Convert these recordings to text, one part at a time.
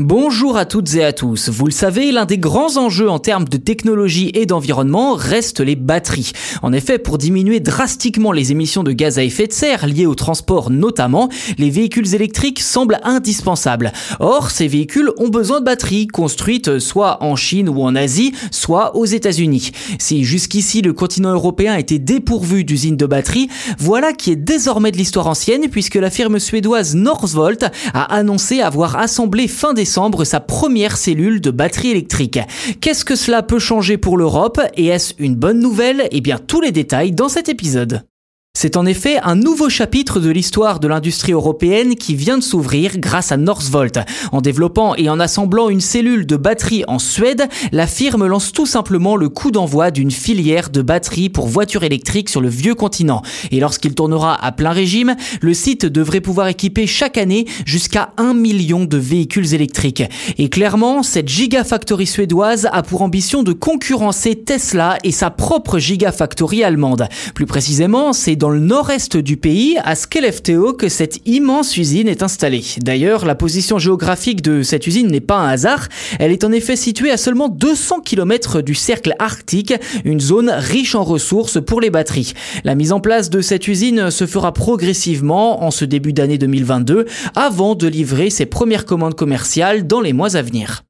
Bonjour à toutes et à tous. Vous le savez, l'un des grands enjeux en termes de technologie et d'environnement reste les batteries. En effet, pour diminuer drastiquement les émissions de gaz à effet de serre liées au transport notamment, les véhicules électriques semblent indispensables. Or, ces véhicules ont besoin de batteries construites soit en Chine ou en Asie, soit aux États-Unis. Si jusqu'ici le continent européen était dépourvu d'usines de batteries, voilà qui est désormais de l'histoire ancienne puisque la firme suédoise Northvolt a annoncé avoir assemblé fin des sa première cellule de batterie électrique. Qu'est-ce que cela peut changer pour l'Europe? Et est-ce une bonne nouvelle? Eh bien tous les détails dans cet épisode. C'est en effet un nouveau chapitre de l'histoire de l'industrie européenne qui vient de s'ouvrir grâce à Northvolt. En développant et en assemblant une cellule de batterie en Suède, la firme lance tout simplement le coup d'envoi d'une filière de batteries pour voitures électriques sur le vieux continent. Et lorsqu'il tournera à plein régime, le site devrait pouvoir équiper chaque année jusqu'à un million de véhicules électriques. Et clairement, cette gigafactory suédoise a pour ambition de concurrencer Tesla et sa propre gigafactory allemande. Plus précisément, c'est dans le nord-est du pays, à Skellefteå, que cette immense usine est installée. D'ailleurs, la position géographique de cette usine n'est pas un hasard. Elle est en effet située à seulement 200 km du cercle arctique, une zone riche en ressources pour les batteries. La mise en place de cette usine se fera progressivement en ce début d'année 2022, avant de livrer ses premières commandes commerciales dans les mois à venir.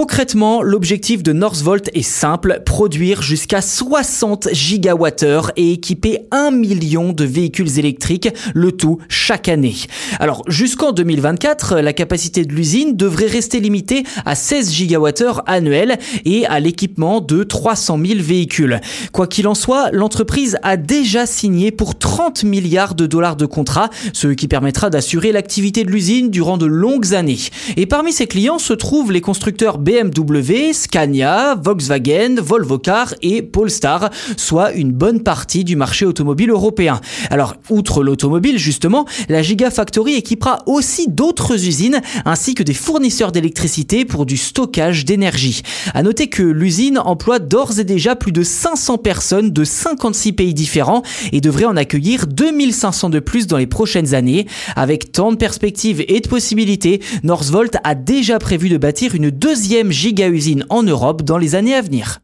Concrètement, l'objectif de Northvolt est simple, produire jusqu'à 60 gigawattheures et équiper 1 million de véhicules électriques, le tout chaque année. Alors, jusqu'en 2024, la capacité de l'usine devrait rester limitée à 16 gigawattheures annuels et à l'équipement de 300 000 véhicules. Quoi qu'il en soit, l'entreprise a déjà signé pour 30 milliards de dollars de contrats, ce qui permettra d'assurer l'activité de l'usine durant de longues années. Et parmi ses clients se trouvent les constructeurs BMW, Scania, Volkswagen, Volvo Car et Polestar, soit une bonne partie du marché automobile européen. Alors, outre l'automobile, justement, la Gigafactory équipera aussi d'autres usines ainsi que des fournisseurs d'électricité pour du stockage d'énergie. À noter que l'usine emploie d'ores et déjà plus de 500 personnes de 56 pays différents et devrait en accueillir 2500 de plus dans les prochaines années. Avec tant de perspectives et de possibilités, Northvolt a déjà prévu de bâtir une giga-usine en Europe dans les années à venir.